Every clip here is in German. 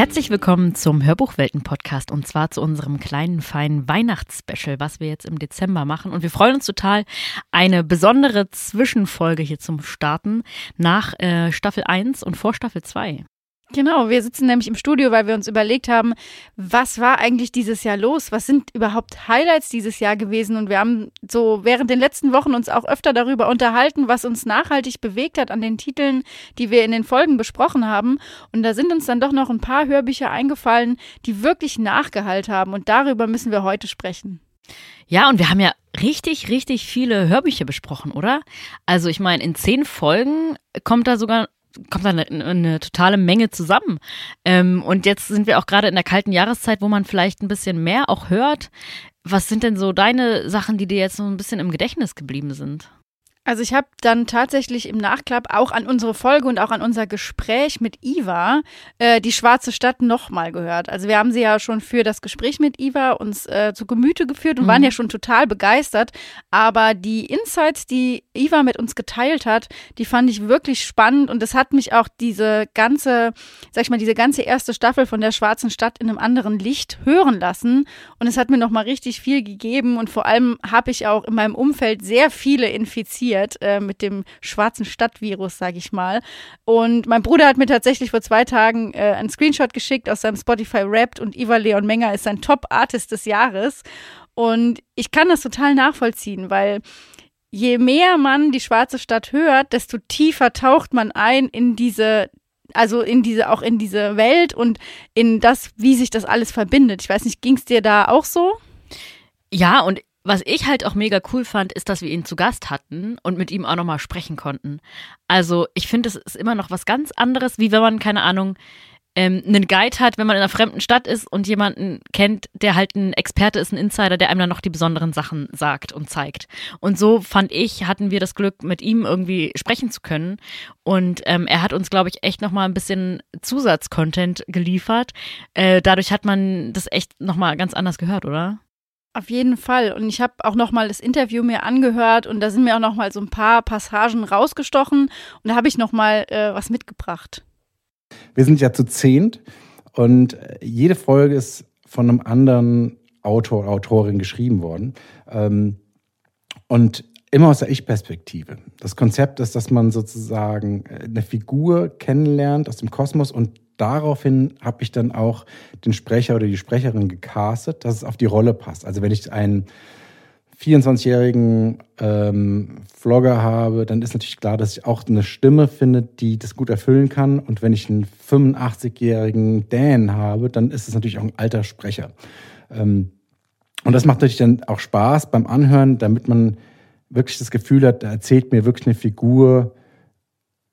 Herzlich willkommen zum Hörbuchwelten-Podcast und zwar zu unserem kleinen, feinen Weihnachtsspecial, was wir jetzt im Dezember machen. Und wir freuen uns total, eine besondere Zwischenfolge hier zum Starten nach äh, Staffel 1 und vor Staffel 2. Genau, wir sitzen nämlich im Studio, weil wir uns überlegt haben, was war eigentlich dieses Jahr los? Was sind überhaupt Highlights dieses Jahr gewesen? Und wir haben so während den letzten Wochen uns auch öfter darüber unterhalten, was uns nachhaltig bewegt hat an den Titeln, die wir in den Folgen besprochen haben. Und da sind uns dann doch noch ein paar Hörbücher eingefallen, die wirklich nachgehalt haben. Und darüber müssen wir heute sprechen. Ja, und wir haben ja richtig, richtig viele Hörbücher besprochen, oder? Also ich meine, in zehn Folgen kommt da sogar kommt da eine, eine totale Menge zusammen. Ähm, und jetzt sind wir auch gerade in der kalten Jahreszeit, wo man vielleicht ein bisschen mehr auch hört. Was sind denn so deine Sachen, die dir jetzt so ein bisschen im Gedächtnis geblieben sind? Also ich habe dann tatsächlich im Nachklapp auch an unsere Folge und auch an unser Gespräch mit Iva äh, die Schwarze Stadt nochmal gehört. Also wir haben sie ja schon für das Gespräch mit Iva uns äh, zu Gemüte geführt und mhm. waren ja schon total begeistert. Aber die Insights, die Iva mit uns geteilt hat, die fand ich wirklich spannend und es hat mich auch diese ganze, sag ich mal, diese ganze erste Staffel von der Schwarzen Stadt in einem anderen Licht hören lassen. Und es hat mir nochmal richtig viel gegeben und vor allem habe ich auch in meinem Umfeld sehr viele infiziert infiziert äh, mit dem schwarzen Stadtvirus, sage ich mal. Und mein Bruder hat mir tatsächlich vor zwei Tagen äh, einen Screenshot geschickt aus seinem Spotify Wrapped und Iva Leon Menger ist sein Top-Artist des Jahres. Und ich kann das total nachvollziehen, weil je mehr man die schwarze Stadt hört, desto tiefer taucht man ein in diese also in diese, auch in diese Welt und in das, wie sich das alles verbindet. Ich weiß nicht, ging es dir da auch so? Ja, und was ich halt auch mega cool fand, ist, dass wir ihn zu Gast hatten und mit ihm auch nochmal sprechen konnten. Also ich finde, es ist immer noch was ganz anderes, wie wenn man, keine Ahnung, ähm, einen Guide hat, wenn man in einer fremden Stadt ist und jemanden kennt, der halt ein Experte ist, ein Insider, der einem dann noch die besonderen Sachen sagt und zeigt. Und so fand ich, hatten wir das Glück, mit ihm irgendwie sprechen zu können. Und ähm, er hat uns, glaube ich, echt nochmal ein bisschen Zusatzcontent geliefert. Äh, dadurch hat man das echt nochmal ganz anders gehört, oder? Auf jeden Fall. Und ich habe auch noch mal das Interview mir angehört und da sind mir auch noch mal so ein paar Passagen rausgestochen und da habe ich noch mal äh, was mitgebracht. Wir sind ja zu zehnt und jede Folge ist von einem anderen Autor, Autorin geschrieben worden. Ähm, und immer aus der Ich-Perspektive. Das Konzept ist, dass man sozusagen eine Figur kennenlernt aus dem Kosmos und daraufhin habe ich dann auch den Sprecher oder die Sprecherin gecastet, dass es auf die Rolle passt. Also wenn ich einen 24-jährigen ähm, Vlogger habe, dann ist natürlich klar, dass ich auch eine Stimme finde, die das gut erfüllen kann. Und wenn ich einen 85-jährigen Dan habe, dann ist es natürlich auch ein alter Sprecher. Ähm, und das macht natürlich dann auch Spaß beim Anhören, damit man wirklich das Gefühl hat, da erzählt mir wirklich eine Figur,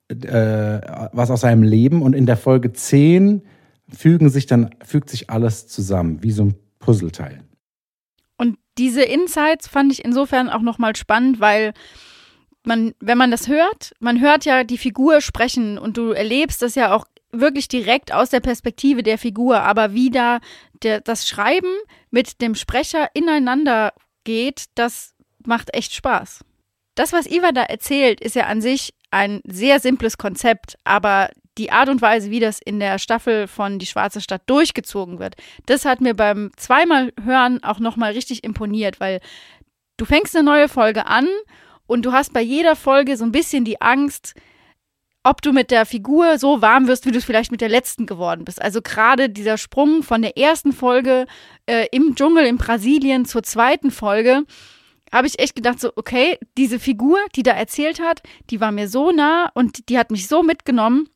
äh, was aus seinem Leben und in der Folge 10 fügen sich dann, fügt sich alles zusammen, wie so ein Puzzleteil. Und diese Insights fand ich insofern auch nochmal spannend, weil man, wenn man das hört, man hört ja die Figur sprechen und du erlebst das ja auch wirklich direkt aus der Perspektive der Figur, aber wie da der, das Schreiben mit dem Sprecher ineinander geht, das macht echt Spaß. Das, was Iva da erzählt, ist ja an sich ein sehr simples Konzept, aber die Art und Weise, wie das in der Staffel von Die Schwarze Stadt durchgezogen wird, das hat mir beim zweimal Hören auch nochmal richtig imponiert, weil du fängst eine neue Folge an und du hast bei jeder Folge so ein bisschen die Angst, ob du mit der Figur so warm wirst, wie du es vielleicht mit der letzten geworden bist. Also gerade dieser Sprung von der ersten Folge äh, im Dschungel in Brasilien zur zweiten Folge, habe ich echt gedacht, so, okay, diese Figur, die da erzählt hat, die war mir so nah und die hat mich so mitgenommen.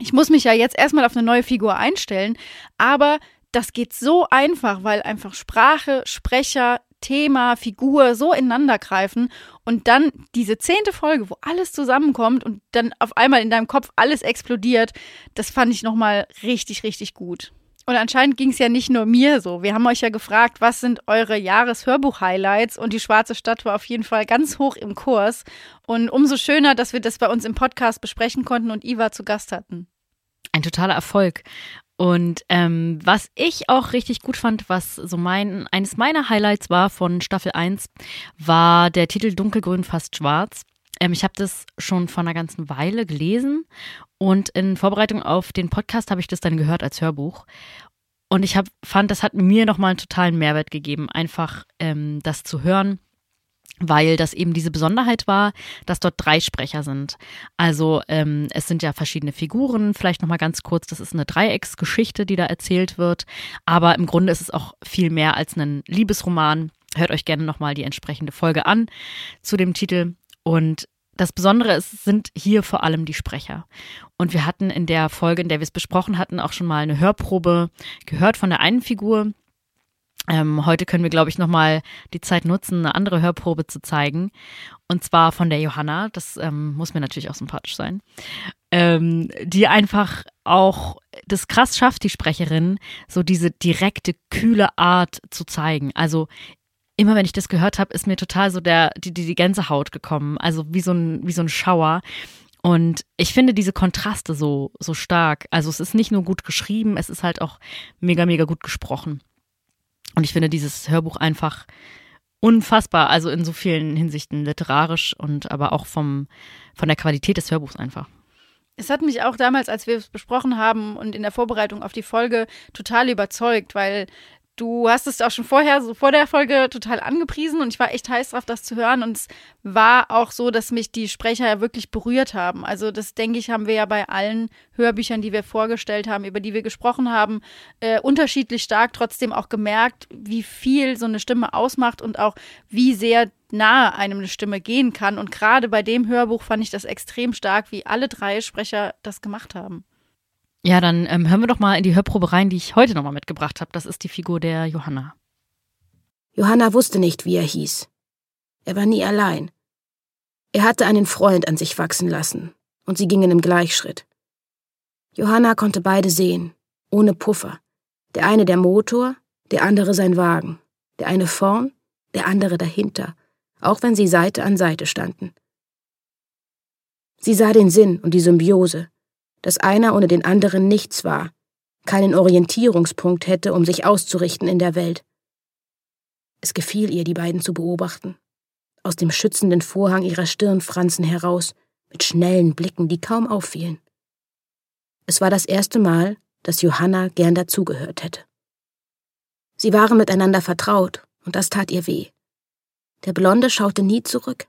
Ich muss mich ja jetzt erstmal auf eine neue Figur einstellen, aber das geht so einfach, weil einfach Sprache, Sprecher, Thema, Figur so ineinander greifen und dann diese zehnte Folge, wo alles zusammenkommt und dann auf einmal in deinem Kopf alles explodiert, das fand ich nochmal richtig, richtig gut. Und anscheinend ging es ja nicht nur mir so. Wir haben euch ja gefragt, was sind eure Jahreshörbuch-Highlights? Und die Schwarze Stadt war auf jeden Fall ganz hoch im Kurs. Und umso schöner, dass wir das bei uns im Podcast besprechen konnten und Iva zu Gast hatten. Ein totaler Erfolg. Und ähm, was ich auch richtig gut fand, was so mein, eines meiner Highlights war von Staffel 1, war der Titel Dunkelgrün fast schwarz. Ähm, ich habe das schon vor einer ganzen Weile gelesen Und in Vorbereitung auf den Podcast habe ich das dann gehört als Hörbuch. Und ich hab, fand, das hat mir nochmal einen totalen Mehrwert gegeben, einfach ähm, das zu hören weil das eben diese Besonderheit war, dass dort drei Sprecher sind. Also ähm, es sind ja verschiedene Figuren, vielleicht nochmal ganz kurz, das ist eine Dreiecksgeschichte, die da erzählt wird, aber im Grunde ist es auch viel mehr als ein Liebesroman. Hört euch gerne nochmal die entsprechende Folge an zu dem Titel und das Besondere ist, sind hier vor allem die Sprecher. Und wir hatten in der Folge, in der wir es besprochen hatten, auch schon mal eine Hörprobe gehört von der einen Figur, ähm, heute können wir, glaube ich, nochmal die Zeit nutzen, eine andere Hörprobe zu zeigen. Und zwar von der Johanna. Das ähm, muss mir natürlich auch sympathisch sein. Ähm, die einfach auch das krass schafft, die Sprecherin, so diese direkte, kühle Art zu zeigen. Also immer wenn ich das gehört habe, ist mir total so der, die, die, die Gänsehaut gekommen. Also wie so ein, wie so ein Schauer. Und ich finde diese Kontraste so, so stark. Also es ist nicht nur gut geschrieben, es ist halt auch mega, mega gut gesprochen. Und ich finde dieses Hörbuch einfach unfassbar, also in so vielen Hinsichten literarisch und aber auch vom, von der Qualität des Hörbuchs einfach. Es hat mich auch damals, als wir es besprochen haben und in der Vorbereitung auf die Folge, total überzeugt, weil Du hast es auch schon vorher, so vor der Folge, total angepriesen und ich war echt heiß drauf, das zu hören. Und es war auch so, dass mich die Sprecher ja wirklich berührt haben. Also, das denke ich, haben wir ja bei allen Hörbüchern, die wir vorgestellt haben, über die wir gesprochen haben, äh, unterschiedlich stark trotzdem auch gemerkt, wie viel so eine Stimme ausmacht und auch wie sehr nahe einem eine Stimme gehen kann. Und gerade bei dem Hörbuch fand ich das extrem stark, wie alle drei Sprecher das gemacht haben. Ja, dann ähm, hören wir doch mal in die Hörprobe rein, die ich heute nochmal mitgebracht habe. Das ist die Figur der Johanna. Johanna wusste nicht, wie er hieß. Er war nie allein. Er hatte einen Freund an sich wachsen lassen, und sie gingen im Gleichschritt. Johanna konnte beide sehen, ohne Puffer. Der eine der Motor, der andere sein Wagen. Der eine vorn, der andere dahinter, auch wenn sie Seite an Seite standen. Sie sah den Sinn und die Symbiose, dass einer ohne den anderen nichts war, keinen Orientierungspunkt hätte, um sich auszurichten in der Welt. Es gefiel ihr, die beiden zu beobachten, aus dem schützenden Vorhang ihrer Stirnfransen heraus, mit schnellen Blicken, die kaum auffielen. Es war das erste Mal, dass Johanna gern dazugehört hätte. Sie waren miteinander vertraut, und das tat ihr weh. Der Blonde schaute nie zurück.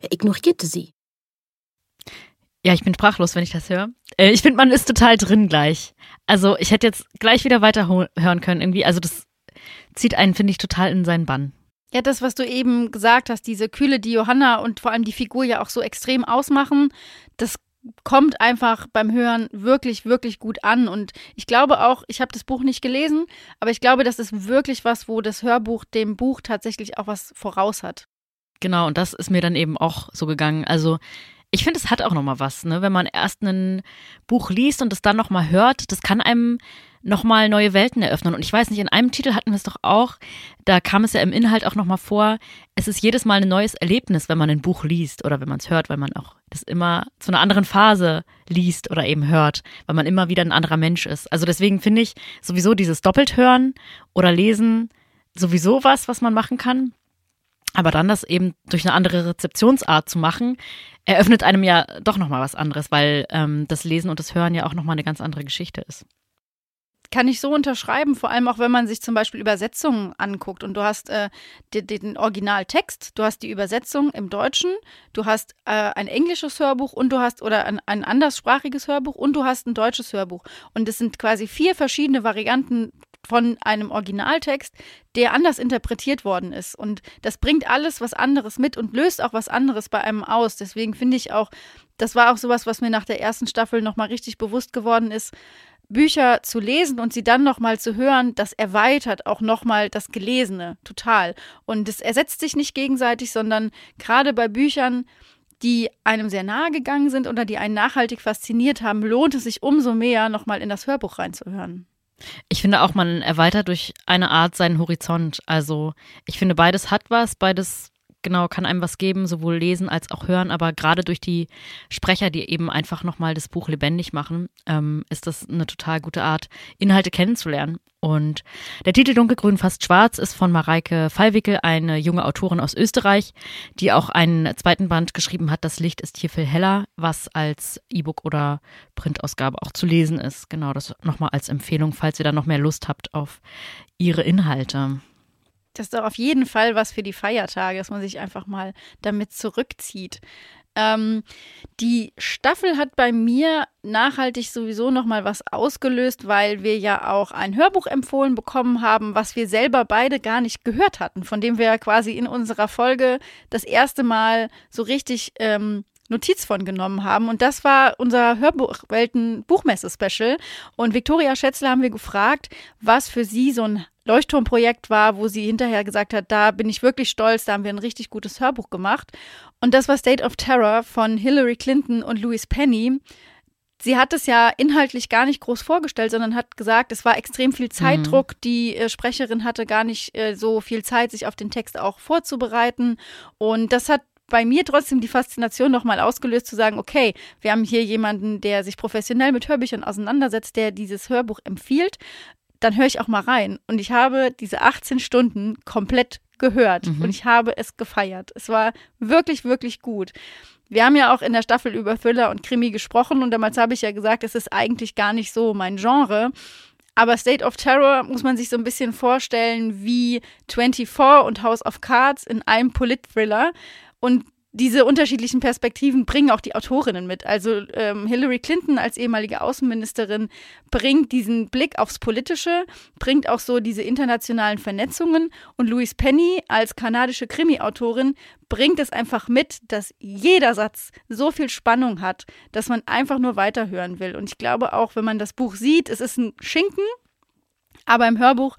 Er ignorierte sie. Ja, ich bin sprachlos, wenn ich das höre. Äh, ich finde, man ist total drin gleich. Also ich hätte jetzt gleich wieder weiter hören können irgendwie. Also das zieht einen, finde ich, total in seinen Bann. Ja, das, was du eben gesagt hast, diese Kühle, die Johanna und vor allem die Figur ja auch so extrem ausmachen, das kommt einfach beim Hören wirklich, wirklich gut an. Und ich glaube auch, ich habe das Buch nicht gelesen, aber ich glaube, das ist wirklich was, wo das Hörbuch dem Buch tatsächlich auch was voraus hat. Genau, und das ist mir dann eben auch so gegangen. Also ich finde, es hat auch nochmal was, ne? wenn man erst ein Buch liest und es dann nochmal hört, das kann einem nochmal neue Welten eröffnen. Und ich weiß nicht, in einem Titel hatten wir es doch auch, da kam es ja im Inhalt auch nochmal vor, es ist jedes Mal ein neues Erlebnis, wenn man ein Buch liest oder wenn man es hört, weil man auch das immer zu einer anderen Phase liest oder eben hört, weil man immer wieder ein anderer Mensch ist. Also deswegen finde ich sowieso dieses doppelt hören oder lesen sowieso was, was man machen kann. Aber dann das eben durch eine andere Rezeptionsart zu machen, eröffnet einem ja doch nochmal was anderes, weil ähm, das Lesen und das Hören ja auch nochmal eine ganz andere Geschichte ist. Kann ich so unterschreiben, vor allem auch wenn man sich zum Beispiel Übersetzungen anguckt und du hast äh, den, den Originaltext, du hast die Übersetzung im Deutschen, du hast äh, ein englisches Hörbuch und du hast oder ein, ein anderssprachiges Hörbuch und du hast ein deutsches Hörbuch. Und es sind quasi vier verschiedene Varianten von einem Originaltext, der anders interpretiert worden ist. Und das bringt alles was anderes mit und löst auch was anderes bei einem aus. Deswegen finde ich auch, das war auch sowas, was mir nach der ersten Staffel nochmal richtig bewusst geworden ist. Bücher zu lesen und sie dann nochmal zu hören, das erweitert auch nochmal das Gelesene total. Und es ersetzt sich nicht gegenseitig, sondern gerade bei Büchern, die einem sehr nahe gegangen sind oder die einen nachhaltig fasziniert haben, lohnt es sich umso mehr, nochmal in das Hörbuch reinzuhören. Ich finde auch, man erweitert durch eine Art seinen Horizont. Also ich finde, beides hat was, beides genau, kann einem was geben, sowohl lesen als auch hören, aber gerade durch die Sprecher, die eben einfach nochmal das Buch lebendig machen, ähm, ist das eine total gute Art, Inhalte kennenzulernen. Und der Titel Dunkelgrün fast schwarz ist von Mareike Fallwickel, eine junge Autorin aus Österreich, die auch einen zweiten Band geschrieben hat, Das Licht ist hier viel heller, was als E-Book oder Printausgabe auch zu lesen ist. Genau, das nochmal als Empfehlung, falls ihr da noch mehr Lust habt auf ihre Inhalte. Das ist doch auf jeden Fall was für die Feiertage, dass man sich einfach mal damit zurückzieht. Ähm, die Staffel hat bei mir nachhaltig sowieso noch mal was ausgelöst, weil wir ja auch ein Hörbuch empfohlen bekommen haben, was wir selber beide gar nicht gehört hatten, von dem wir quasi in unserer Folge das erste Mal so richtig ähm, Notiz von genommen haben. Und das war unser Hörbuchwelten-Buchmesse-Special. Und Viktoria Schätzler haben wir gefragt, was für sie so ein Leuchtturmprojekt war, wo sie hinterher gesagt hat, da bin ich wirklich stolz, da haben wir ein richtig gutes Hörbuch gemacht. Und das war State of Terror von Hillary Clinton und Louis Penny. Sie hat es ja inhaltlich gar nicht groß vorgestellt, sondern hat gesagt, es war extrem viel Zeitdruck. Mhm. Die äh, Sprecherin hatte gar nicht äh, so viel Zeit, sich auf den Text auch vorzubereiten. Und das hat bei mir trotzdem die Faszination nochmal ausgelöst, zu sagen, okay, wir haben hier jemanden, der sich professionell mit Hörbüchern auseinandersetzt, der dieses Hörbuch empfiehlt dann höre ich auch mal rein. Und ich habe diese 18 Stunden komplett gehört mhm. und ich habe es gefeiert. Es war wirklich, wirklich gut. Wir haben ja auch in der Staffel über Thriller und Krimi gesprochen und damals habe ich ja gesagt, es ist eigentlich gar nicht so mein Genre. Aber State of Terror muss man sich so ein bisschen vorstellen wie 24 und House of Cards in einem Polit-Thriller. Und diese unterschiedlichen Perspektiven bringen auch die Autorinnen mit. Also ähm, Hillary Clinton als ehemalige Außenministerin bringt diesen Blick aufs Politische, bringt auch so diese internationalen Vernetzungen und Louise Penny als kanadische Krimi-Autorin bringt es einfach mit, dass jeder Satz so viel Spannung hat, dass man einfach nur weiterhören will. Und ich glaube auch, wenn man das Buch sieht, es ist ein Schinken, aber im Hörbuch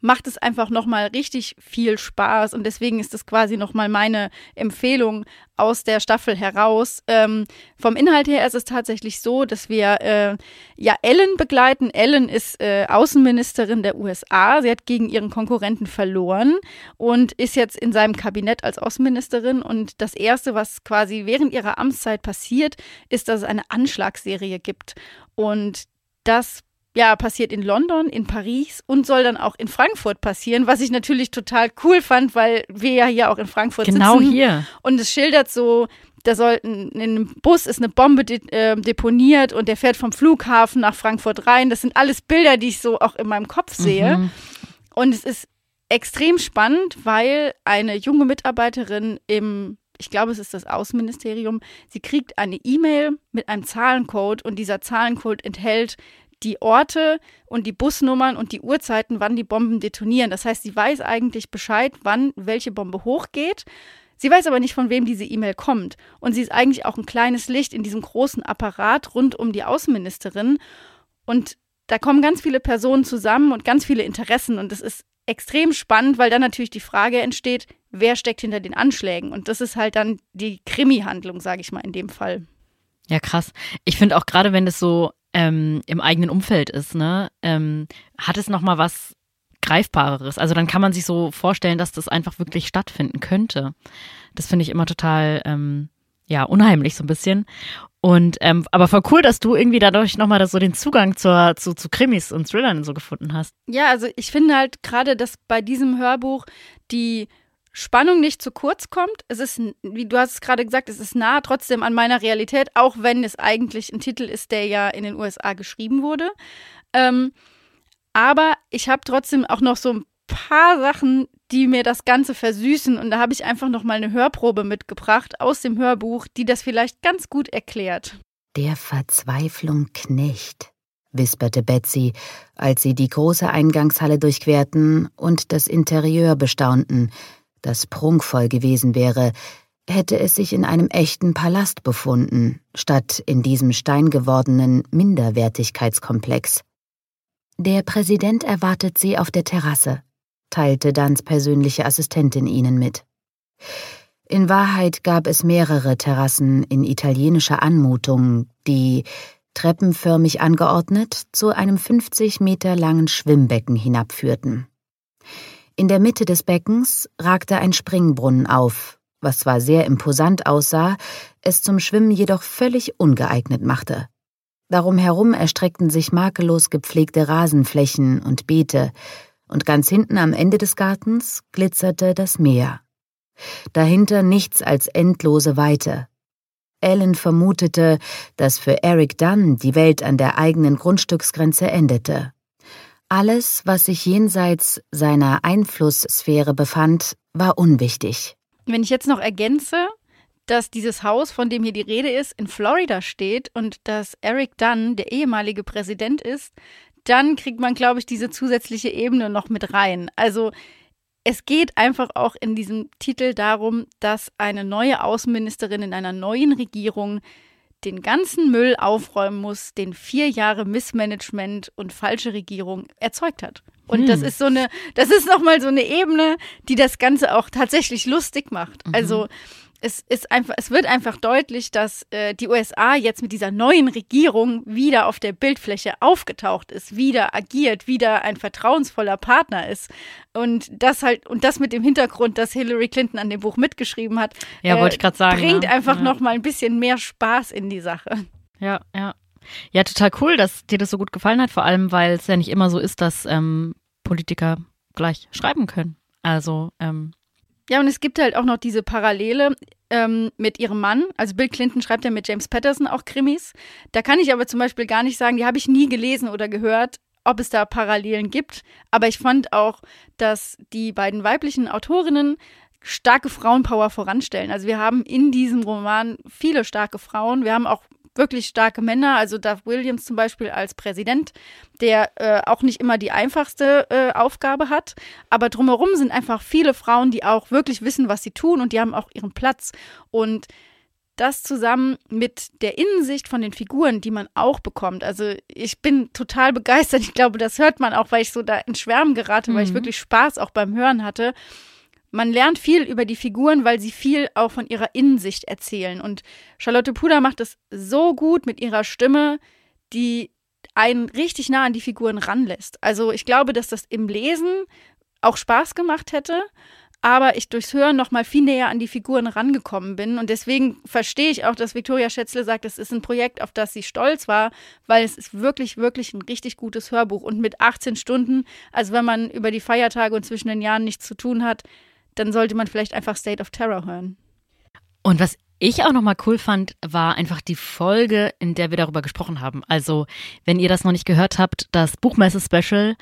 macht es einfach nochmal richtig viel Spaß und deswegen ist es quasi nochmal meine Empfehlung aus der Staffel heraus. Ähm, vom Inhalt her ist es tatsächlich so, dass wir äh, ja Ellen begleiten. Ellen ist äh, Außenministerin der USA. Sie hat gegen ihren Konkurrenten verloren und ist jetzt in seinem Kabinett als Außenministerin. Und das Erste, was quasi während ihrer Amtszeit passiert, ist, dass es eine Anschlagsserie gibt. Und das ja, passiert in London, in Paris und soll dann auch in Frankfurt passieren, was ich natürlich total cool fand, weil wir ja hier auch in Frankfurt genau sitzen. Genau hier. Und es schildert so, da soll in einem Bus ist eine Bombe de, äh, deponiert und der fährt vom Flughafen nach Frankfurt rein. Das sind alles Bilder, die ich so auch in meinem Kopf sehe. Mhm. Und es ist extrem spannend, weil eine junge Mitarbeiterin im ich glaube, es ist das Außenministerium, sie kriegt eine E-Mail mit einem Zahlencode und dieser Zahlencode enthält die Orte und die Busnummern und die Uhrzeiten, wann die Bomben detonieren. Das heißt, sie weiß eigentlich Bescheid, wann welche Bombe hochgeht. Sie weiß aber nicht, von wem diese E-Mail kommt. Und sie ist eigentlich auch ein kleines Licht in diesem großen Apparat rund um die Außenministerin. Und da kommen ganz viele Personen zusammen und ganz viele Interessen. Und es ist extrem spannend, weil dann natürlich die Frage entsteht, wer steckt hinter den Anschlägen? Und das ist halt dann die Krimi-Handlung, sage ich mal in dem Fall. Ja, krass. Ich finde auch gerade, wenn es so ähm, im eigenen Umfeld ist, ne, ähm, hat es nochmal was Greifbareres. Also dann kann man sich so vorstellen, dass das einfach wirklich stattfinden könnte. Das finde ich immer total, ähm, ja, unheimlich so ein bisschen. Und ähm, aber voll cool, dass du irgendwie dadurch nochmal so den Zugang zur, zu, zu Krimis und Thrillern so gefunden hast. Ja, also ich finde halt gerade, dass bei diesem Hörbuch die Spannung nicht zu kurz kommt. Es ist, wie du hast es gerade gesagt, es ist nah trotzdem an meiner Realität, auch wenn es eigentlich ein Titel ist, der ja in den USA geschrieben wurde. Ähm, aber ich habe trotzdem auch noch so ein paar Sachen, die mir das Ganze versüßen. Und da habe ich einfach noch mal eine Hörprobe mitgebracht aus dem Hörbuch, die das vielleicht ganz gut erklärt. Der Verzweiflung Knecht, wisperte Betsy, als sie die große Eingangshalle durchquerten und das Interieur bestaunten, das prunkvoll gewesen wäre, hätte es sich in einem echten Palast befunden, statt in diesem steingewordenen Minderwertigkeitskomplex. Der Präsident erwartet Sie auf der Terrasse, teilte Dans persönliche Assistentin ihnen mit. In Wahrheit gab es mehrere Terrassen in italienischer Anmutung, die, treppenförmig angeordnet, zu einem 50 Meter langen Schwimmbecken hinabführten. In der Mitte des Beckens ragte ein Springbrunnen auf, was zwar sehr imposant aussah, es zum Schwimmen jedoch völlig ungeeignet machte. Darum herum erstreckten sich makellos gepflegte Rasenflächen und Beete, und ganz hinten am Ende des Gartens glitzerte das Meer. Dahinter nichts als endlose Weite. Ellen vermutete, dass für Eric Dunn die Welt an der eigenen Grundstücksgrenze endete. Alles, was sich jenseits seiner Einflusssphäre befand, war unwichtig. Wenn ich jetzt noch ergänze, dass dieses Haus, von dem hier die Rede ist, in Florida steht und dass Eric Dunn der ehemalige Präsident ist, dann kriegt man, glaube ich, diese zusätzliche Ebene noch mit rein. Also es geht einfach auch in diesem Titel darum, dass eine neue Außenministerin in einer neuen Regierung den ganzen Müll aufräumen muss, den vier Jahre Missmanagement und falsche Regierung erzeugt hat. Und hm. das ist so eine, das ist nochmal so eine Ebene, die das Ganze auch tatsächlich lustig macht. Mhm. Also es ist einfach, es wird einfach deutlich, dass äh, die USA jetzt mit dieser neuen Regierung wieder auf der Bildfläche aufgetaucht ist, wieder agiert, wieder ein vertrauensvoller Partner ist. Und das halt, und das mit dem Hintergrund, dass Hillary Clinton an dem Buch mitgeschrieben hat, ja, äh, wollte ich gerade sagen, bringt ja. einfach ja. noch mal ein bisschen mehr Spaß in die Sache. Ja, ja. Ja, total cool, dass dir das so gut gefallen hat, vor allem, weil es ja nicht immer so ist, dass ähm, Politiker gleich schreiben können. Also, ähm, ja, und es gibt halt auch noch diese Parallele ähm, mit ihrem Mann. Also Bill Clinton schreibt ja mit James Patterson auch Krimis. Da kann ich aber zum Beispiel gar nicht sagen, die habe ich nie gelesen oder gehört, ob es da Parallelen gibt. Aber ich fand auch, dass die beiden weiblichen Autorinnen starke Frauenpower voranstellen. Also wir haben in diesem Roman viele starke Frauen. Wir haben auch wirklich starke Männer, also Duff Williams zum Beispiel als Präsident, der äh, auch nicht immer die einfachste äh, Aufgabe hat, aber drumherum sind einfach viele Frauen, die auch wirklich wissen, was sie tun und die haben auch ihren Platz und das zusammen mit der Innensicht von den Figuren, die man auch bekommt. Also ich bin total begeistert. Ich glaube, das hört man auch, weil ich so da in Schwärmen gerate, mhm. weil ich mhm. wirklich Spaß auch beim Hören hatte man lernt viel über die Figuren, weil sie viel auch von ihrer Innensicht erzählen. Und Charlotte Puder macht es so gut mit ihrer Stimme, die einen richtig nah an die Figuren ranlässt. Also ich glaube, dass das im Lesen auch Spaß gemacht hätte, aber ich durchs Hören noch mal viel näher an die Figuren rangekommen bin und deswegen verstehe ich auch, dass Viktoria Schätzle sagt, es ist ein Projekt, auf das sie stolz war, weil es ist wirklich wirklich ein richtig gutes Hörbuch und mit 18 Stunden, also wenn man über die Feiertage und zwischen den Jahren nichts zu tun hat, dann sollte man vielleicht einfach State of Terror hören. Und was ich auch nochmal cool fand, war einfach die Folge, in der wir darüber gesprochen haben. Also, wenn ihr das noch nicht gehört habt, das Buchmesse-Special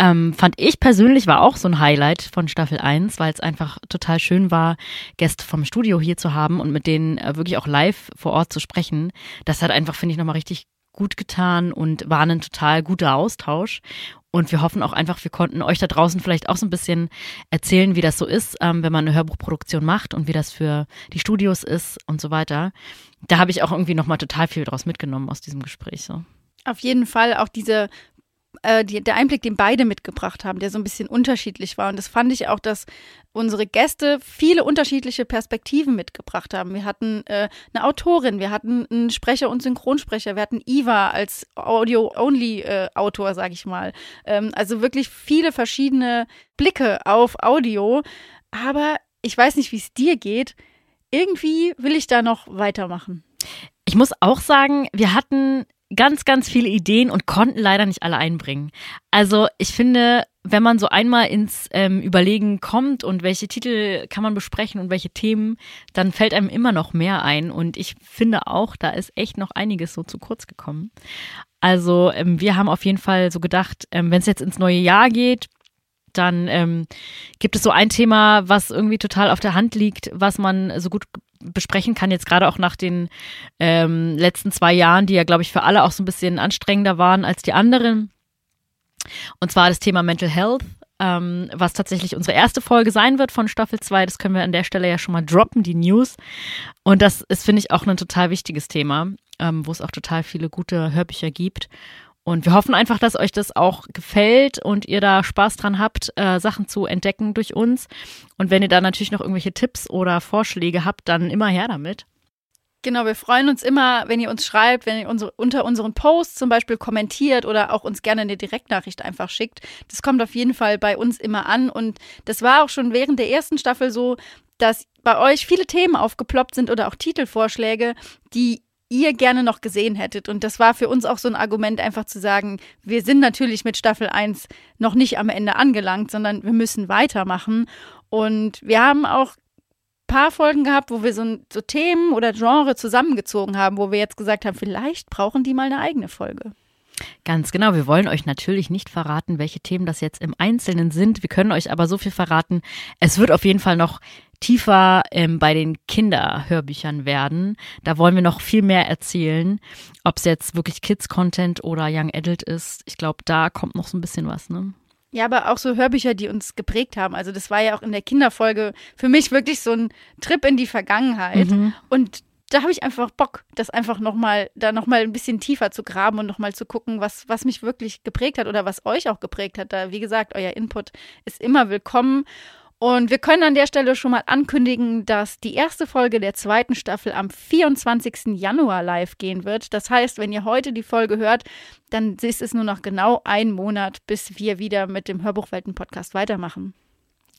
ähm, fand ich persönlich war auch so ein Highlight von Staffel 1, weil es einfach total schön war, Gäste vom Studio hier zu haben und mit denen äh, wirklich auch live vor Ort zu sprechen. Das hat einfach, finde ich, nochmal richtig gut getan und war ein total guter Austausch. Und wir hoffen auch einfach, wir konnten euch da draußen vielleicht auch so ein bisschen erzählen, wie das so ist, ähm, wenn man eine Hörbuchproduktion macht und wie das für die Studios ist und so weiter. Da habe ich auch irgendwie nochmal total viel draus mitgenommen aus diesem Gespräch. So. Auf jeden Fall auch diese äh, die, der Einblick, den beide mitgebracht haben, der so ein bisschen unterschiedlich war. Und das fand ich auch, dass unsere Gäste viele unterschiedliche Perspektiven mitgebracht haben. Wir hatten äh, eine Autorin, wir hatten einen Sprecher und Synchronsprecher, wir hatten Eva als Audio-Only-Autor, äh, sag ich mal. Ähm, also wirklich viele verschiedene Blicke auf Audio. Aber ich weiß nicht, wie es dir geht. Irgendwie will ich da noch weitermachen. Ich muss auch sagen, wir hatten ganz, ganz viele Ideen und konnten leider nicht alle einbringen. Also ich finde, wenn man so einmal ins ähm, Überlegen kommt und welche Titel kann man besprechen und welche Themen, dann fällt einem immer noch mehr ein. Und ich finde auch, da ist echt noch einiges so zu kurz gekommen. Also ähm, wir haben auf jeden Fall so gedacht, ähm, wenn es jetzt ins neue Jahr geht, dann ähm, gibt es so ein Thema, was irgendwie total auf der Hand liegt, was man so gut besprechen kann, jetzt gerade auch nach den ähm, letzten zwei Jahren, die ja, glaube ich, für alle auch so ein bisschen anstrengender waren als die anderen. Und zwar das Thema Mental Health, ähm, was tatsächlich unsere erste Folge sein wird von Staffel 2. Das können wir an der Stelle ja schon mal droppen, die News. Und das ist, finde ich, auch ein total wichtiges Thema, ähm, wo es auch total viele gute Hörbücher gibt. Und wir hoffen einfach, dass euch das auch gefällt und ihr da Spaß dran habt, äh, Sachen zu entdecken durch uns. Und wenn ihr da natürlich noch irgendwelche Tipps oder Vorschläge habt, dann immer her damit. Genau, wir freuen uns immer, wenn ihr uns schreibt, wenn ihr unsere, unter unseren Posts zum Beispiel kommentiert oder auch uns gerne eine Direktnachricht einfach schickt. Das kommt auf jeden Fall bei uns immer an. Und das war auch schon während der ersten Staffel so, dass bei euch viele Themen aufgeploppt sind oder auch Titelvorschläge, die ihr gerne noch gesehen hättet. Und das war für uns auch so ein Argument, einfach zu sagen, wir sind natürlich mit Staffel 1 noch nicht am Ende angelangt, sondern wir müssen weitermachen. Und wir haben auch paar Folgen gehabt, wo wir so, so Themen oder Genre zusammengezogen haben, wo wir jetzt gesagt haben, vielleicht brauchen die mal eine eigene Folge. Ganz genau. Wir wollen euch natürlich nicht verraten, welche Themen das jetzt im Einzelnen sind. Wir können euch aber so viel verraten. Es wird auf jeden Fall noch tiefer ähm, bei den Kinderhörbüchern werden. Da wollen wir noch viel mehr erzählen. Ob es jetzt wirklich Kids-Content oder Young Adult ist. Ich glaube, da kommt noch so ein bisschen was, ne? Ja, aber auch so Hörbücher, die uns geprägt haben. Also das war ja auch in der Kinderfolge für mich wirklich so ein Trip in die Vergangenheit. Mhm. Und da habe ich einfach Bock, das einfach nochmal, da nochmal ein bisschen tiefer zu graben und nochmal zu gucken, was, was mich wirklich geprägt hat oder was euch auch geprägt hat. Da, wie gesagt, euer Input ist immer willkommen. Und wir können an der Stelle schon mal ankündigen, dass die erste Folge der zweiten Staffel am 24. Januar live gehen wird. Das heißt, wenn ihr heute die Folge hört, dann ist es nur noch genau ein Monat, bis wir wieder mit dem Hörbuchwelten-Podcast weitermachen.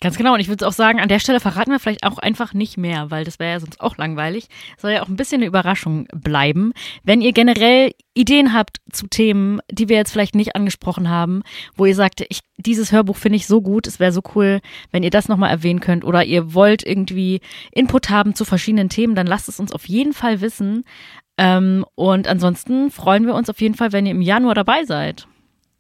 Ganz genau. Und ich würde auch sagen, an der Stelle verraten wir vielleicht auch einfach nicht mehr, weil das wäre ja sonst auch langweilig. Es soll ja auch ein bisschen eine Überraschung bleiben. Wenn ihr generell Ideen habt zu Themen, die wir jetzt vielleicht nicht angesprochen haben, wo ihr sagt, ich, dieses Hörbuch finde ich so gut, es wäre so cool, wenn ihr das nochmal erwähnen könnt oder ihr wollt irgendwie Input haben zu verschiedenen Themen, dann lasst es uns auf jeden Fall wissen. Ähm, und ansonsten freuen wir uns auf jeden Fall, wenn ihr im Januar dabei seid.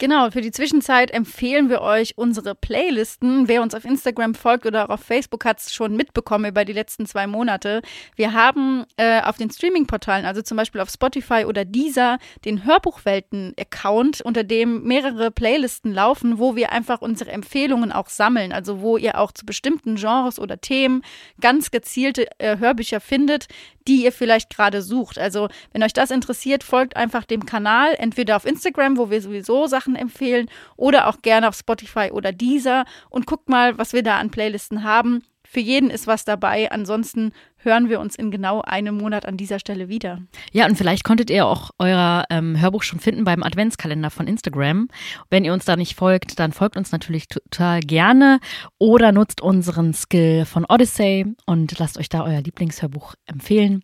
Genau, für die Zwischenzeit empfehlen wir euch unsere Playlisten. Wer uns auf Instagram folgt oder auch auf Facebook hat es schon mitbekommen über die letzten zwei Monate. Wir haben äh, auf den Streaming-Portalen, also zum Beispiel auf Spotify oder Deezer, den Hörbuchwelten-Account, unter dem mehrere Playlisten laufen, wo wir einfach unsere Empfehlungen auch sammeln. Also wo ihr auch zu bestimmten Genres oder Themen ganz gezielte äh, Hörbücher findet, die ihr vielleicht gerade sucht. Also wenn euch das interessiert, folgt einfach dem Kanal, entweder auf Instagram, wo wir sowieso Sachen empfehlen oder auch gerne auf Spotify oder Deezer und guckt mal, was wir da an Playlisten haben. Für jeden ist was dabei. Ansonsten hören wir uns in genau einem Monat an dieser Stelle wieder. Ja, und vielleicht konntet ihr auch euer ähm, Hörbuch schon finden beim Adventskalender von Instagram. Wenn ihr uns da nicht folgt, dann folgt uns natürlich total gerne oder nutzt unseren Skill von Odyssey und lasst euch da euer Lieblingshörbuch empfehlen.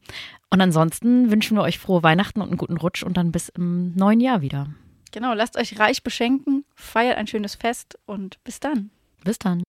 Und ansonsten wünschen wir euch frohe Weihnachten und einen guten Rutsch und dann bis im neuen Jahr wieder. Genau, lasst euch reich beschenken, feiert ein schönes Fest und bis dann. Bis dann.